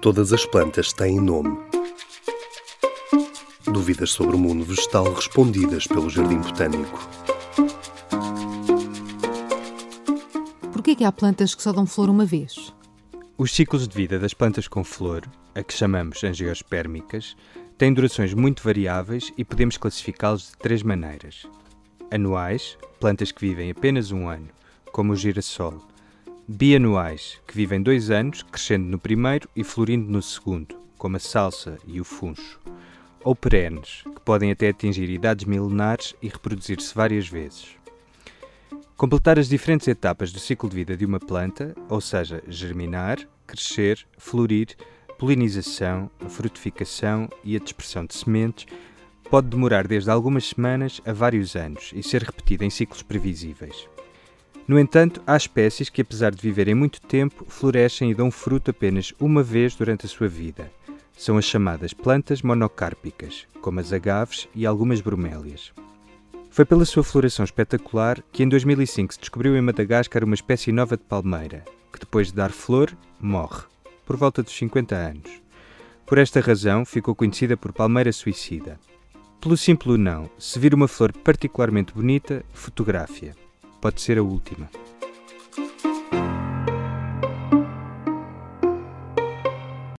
Todas as plantas têm nome. Dúvidas sobre o mundo vegetal respondidas pelo Jardim Botânico. Por que é que há plantas que só dão flor uma vez? Os ciclos de vida das plantas com flor, a que chamamos angiospermicas, têm durações muito variáveis e podemos classificá-los de três maneiras. Anuais, plantas que vivem apenas um ano, como o girassol. Bianuais, que vivem dois anos, crescendo no primeiro e florindo no segundo, como a salsa e o funcho. Ou perenes, que podem até atingir idades milenares e reproduzir-se várias vezes. Completar as diferentes etapas do ciclo de vida de uma planta, ou seja, germinar, crescer, florir, polinização, frutificação e a dispersão de sementes, pode demorar desde algumas semanas a vários anos e ser repetida em ciclos previsíveis. No entanto, há espécies que, apesar de viverem muito tempo, florescem e dão fruto apenas uma vez durante a sua vida. São as chamadas plantas monocárpicas, como as agaves e algumas bromélias. Foi pela sua floração espetacular que em 2005 se descobriu em Madagascar uma espécie nova de palmeira, que depois de dar flor, morre, por volta dos 50 anos. Por esta razão, ficou conhecida por palmeira suicida. Pelo simples não, se vir uma flor particularmente bonita, fotografe-a. Pode ser a última.